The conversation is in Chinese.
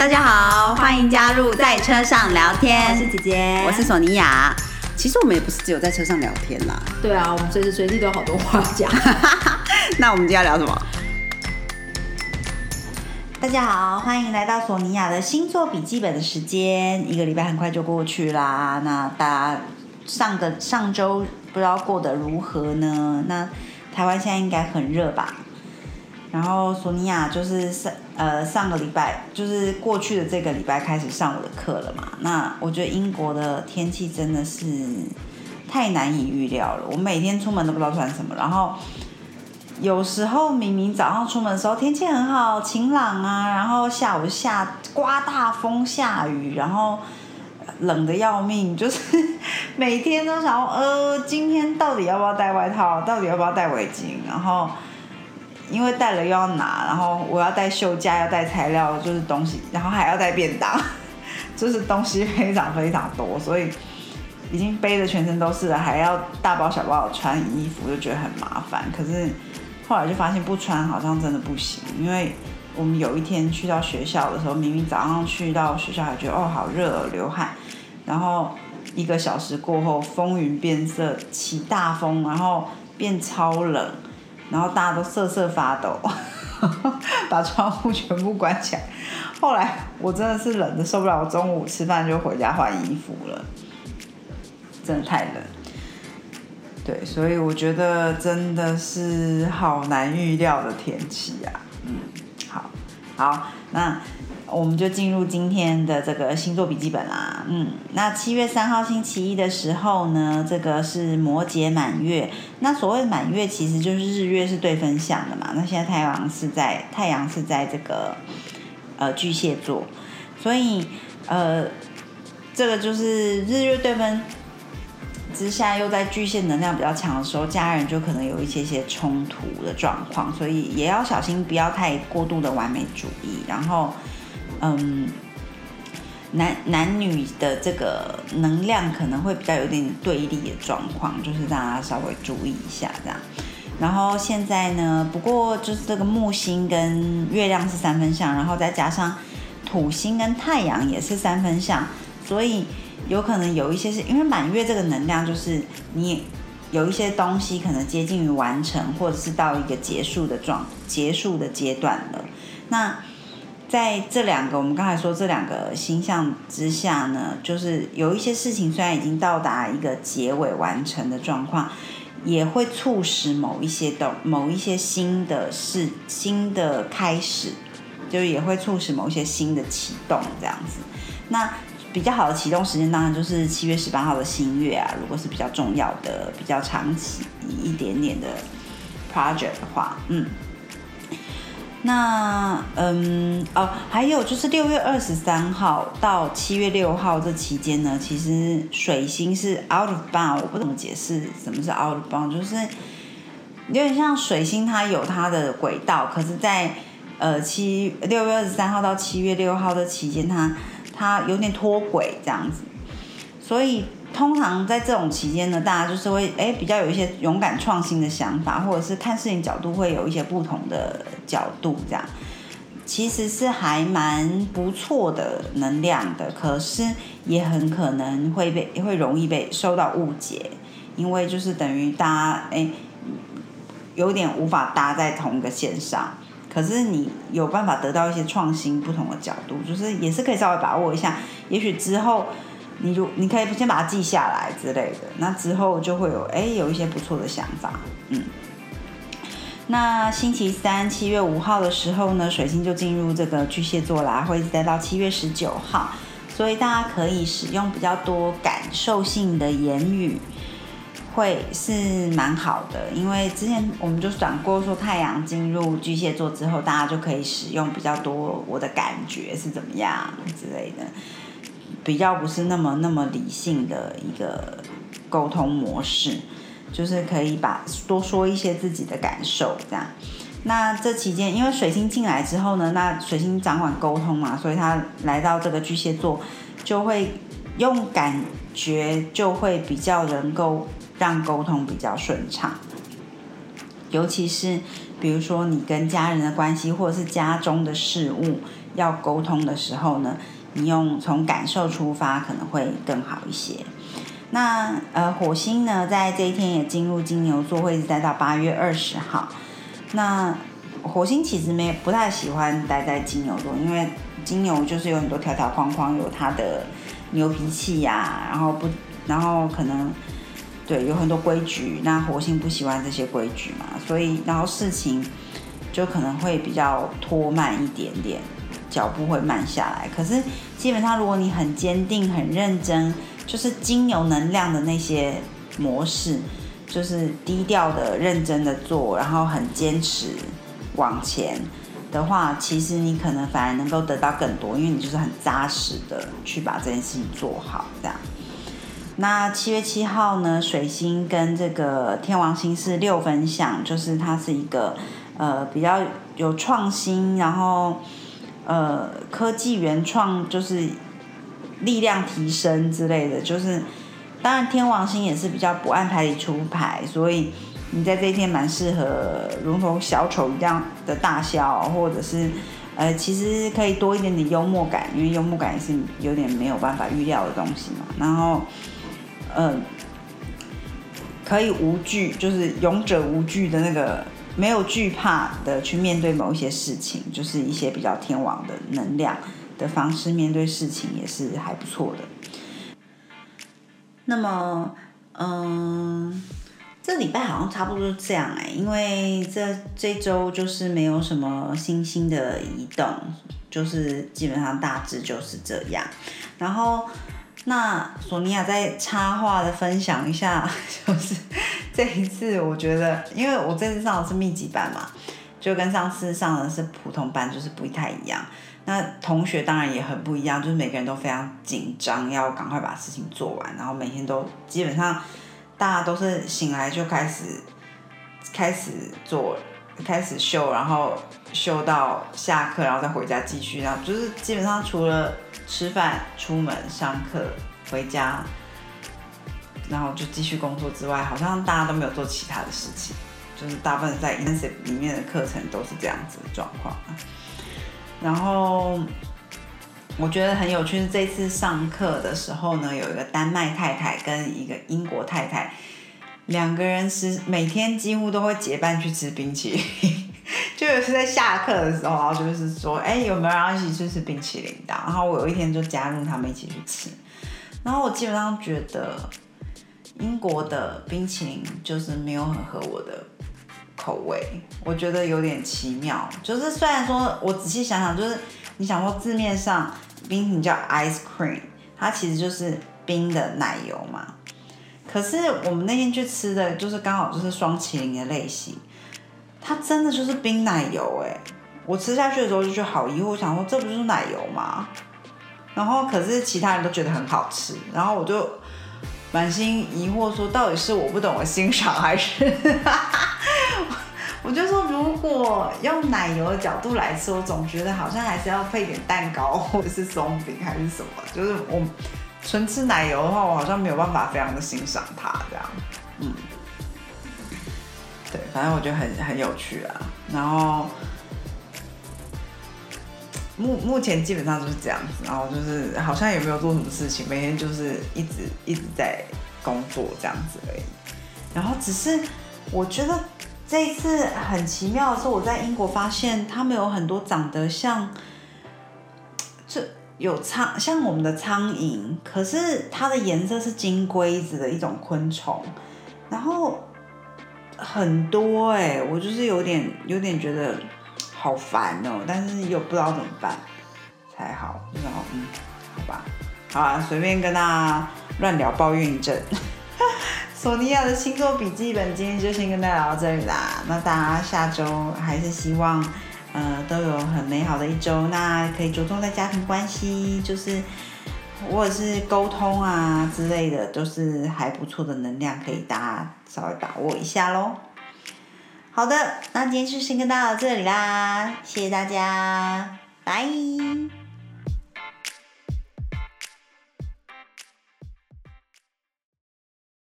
大家好，欢迎加入在车上聊天。我是姐姐，我是索尼娅。其实我们也不是只有在车上聊天啦。对啊，我们随时随地都有好多话讲。那我们今天要聊什么？大家好，欢迎来到索尼娅的星座笔记本的时间。一个礼拜很快就过去啦。那大家上个上周不知道过得如何呢？那台湾现在应该很热吧？然后索尼娅就是上呃上个礼拜就是过去的这个礼拜开始上我的课了嘛。那我觉得英国的天气真的是太难以预料了。我每天出门都不知道穿什么，然后。有时候明明早上出门的时候天气很好，晴朗啊，然后下午下刮大风下雨，然后冷的要命，就是 每天都想呃，今天到底要不要带外套，到底要不要带围巾，然后因为带了又要拿，然后我要带袖架，要带材料，就是东西，然后还要带便当，就是东西非常非常多，所以已经背的全身都是了，还要大包小包穿衣服，就觉得很麻烦，可是。后来就发现不穿好像真的不行，因为我们有一天去到学校的时候，明明早上去到学校还觉得哦好热流汗，然后一个小时过后风云变色起大风，然后变超冷，然后大家都瑟瑟发抖，把窗户全部关起来。后来我真的是冷的受不了，我中午吃饭就回家换衣服了，真的太冷。对，所以我觉得真的是好难预料的天气啊。嗯，好，好，那我们就进入今天的这个星座笔记本啦。嗯，那七月三号星期一的时候呢，这个是摩羯满月。那所谓满月，其实就是日月是对分相的嘛。那现在太阳是在太阳是在这个呃巨蟹座，所以呃这个就是日月对分。之下又在巨蟹能量比较强的时候，家人就可能有一些些冲突的状况，所以也要小心，不要太过度的完美主义。然后，嗯，男男女的这个能量可能会比较有点对立的状况，就是大家稍微注意一下这样。然后现在呢，不过就是这个木星跟月亮是三分相，然后再加上土星跟太阳也是三分相，所以。有可能有一些是因为满月这个能量，就是你有一些东西可能接近于完成，或者是到一个结束的状结束的阶段了。那在这两个我们刚才说这两个星象之下呢，就是有一些事情虽然已经到达一个结尾完成的状况，也会促使某一些的某一些新的事新的开始，就是也会促使某一些新的启动这样子。那比较好的启动时间当然就是七月十八号的新月啊，如果是比较重要的、比较长期一点点的 project 的话，嗯，那嗯哦，还有就是六月二十三号到七月六号这期间呢，其实水星是 out of bound，我不怎么解释什么是 out of bound，就是有点像水星它有它的轨道，可是，在呃七六月二十三号到七月六号的期间，它它有点脱轨这样子，所以通常在这种期间呢，大家就是会哎比较有一些勇敢创新的想法，或者是看事情角度会有一些不同的角度，这样其实是还蛮不错的能量的。可是也很可能会被会容易被受到误解，因为就是等于大家哎有点无法搭在同一个线上。可是你有办法得到一些创新、不同的角度，就是也是可以稍微把握一下。也许之后，你如你可以先把它记下来之类的，那之后就会有哎有一些不错的想法。嗯，那星期三七月五号的时候呢，水星就进入这个巨蟹座啦，会一直待到七月十九号，所以大家可以使用比较多感受性的言语。会是蛮好的，因为之前我们就讲过，说太阳进入巨蟹座之后，大家就可以使用比较多我的感觉是怎么样之类的，比较不是那么那么理性的一个沟通模式，就是可以把多说一些自己的感受这样。那这期间，因为水星进来之后呢，那水星掌管沟通嘛，所以他来到这个巨蟹座，就会用感觉就会比较能够。让沟通比较顺畅，尤其是比如说你跟家人的关系，或者是家中的事物要沟通的时候呢，你用从感受出发可能会更好一些。那呃，火星呢，在这一天也进入金牛座，会一直待到八月二十号。那火星其实没不太喜欢待在金牛座，因为金牛就是有很多条条框框，有它的牛脾气呀，然后不，然后可能对有很多规矩。那火星不喜欢这些规矩嘛，所以然后事情就可能会比较拖慢一点点，脚步会慢下来。可是基本上，如果你很坚定、很认真。就是金牛能量的那些模式，就是低调的、认真的做，然后很坚持往前的话，其实你可能反而能够得到更多，因为你就是很扎实的去把这件事情做好。这样，那七月七号呢，水星跟这个天王星是六分相，就是它是一个呃比较有创新，然后呃科技原创，就是。力量提升之类的，就是当然天王星也是比较不按牌理出牌，所以你在这一天蛮适合如同小丑一样的大笑，或者是呃其实可以多一点点幽默感，因为幽默感也是有点没有办法预料的东西嘛。然后嗯，可以无惧，就是勇者无惧的那个没有惧怕的去面对某一些事情，就是一些比较天王的能量。的方式面对事情也是还不错的。那么，嗯，这礼拜好像差不多这样哎，因为这这周就是没有什么星星的移动，就是基本上大致就是这样。然后，那索尼娅在插画的分享一下，就是这一次我觉得，因为我这次上的是密集班嘛，就跟上次上的是普通班，就是不太一样。那同学当然也很不一样，就是每个人都非常紧张，要赶快把事情做完，然后每天都基本上大家都是醒来就开始开始做，开始秀，然后秀到下课，然后再回家继续，然后就是基本上除了吃饭、出门、上课、回家，然后就继续工作之外，好像大家都没有做其他的事情，就是大部分在 intensive 里面的课程都是这样子的状况。然后我觉得很有趣是这次上课的时候呢，有一个丹麦太太跟一个英国太太，两个人是每天几乎都会结伴去吃冰淇淋，就是在下课的时候，然后就是说，哎，有没有人一起去吃冰淇淋的？然后我有一天就加入他们一起去吃，然后我基本上觉得英国的冰淇淋就是没有很合我的。口味我觉得有点奇妙，就是虽然说我仔细想想，就是你想说字面上冰淇淋叫 ice cream，它其实就是冰的奶油嘛。可是我们那天去吃的就是刚好就是双麒麟的类型，它真的就是冰奶油哎！我吃下去的时候就觉得好疑惑，想说这不就是奶油吗？然后可是其他人都觉得很好吃，然后我就满心疑惑说，到底是我不懂得欣赏还是？我就说，如果用奶油的角度来说，我总觉得好像还是要配点蛋糕或者是松饼还是什么。就是我纯吃奶油的话，我好像没有办法非常的欣赏它这样。嗯，对，反正我觉得很很有趣啊。然后目目前基本上就是这样子，然后就是好像也没有做什么事情，每天就是一直一直在工作这样子而已。然后只是我觉得。这一次很奇妙的是，我在英国发现他们有很多长得像，这有苍像我们的苍蝇，可是它的颜色是金龟子的一种昆虫，然后很多哎，我就是有点有点觉得好烦哦，但是又不知道怎么办才好，然后嗯，好吧，好啊，随便跟大家乱聊抱怨一阵。索尼娅的星座笔记本今天就先跟大家聊到这里啦。那大家下周还是希望，呃，都有很美好的一周。那可以着重在家庭关系，就是或者是沟通啊之类的，都是还不错的能量，可以大家稍微把握一下喽。好的，那今天就先跟到这里啦，谢谢大家，拜。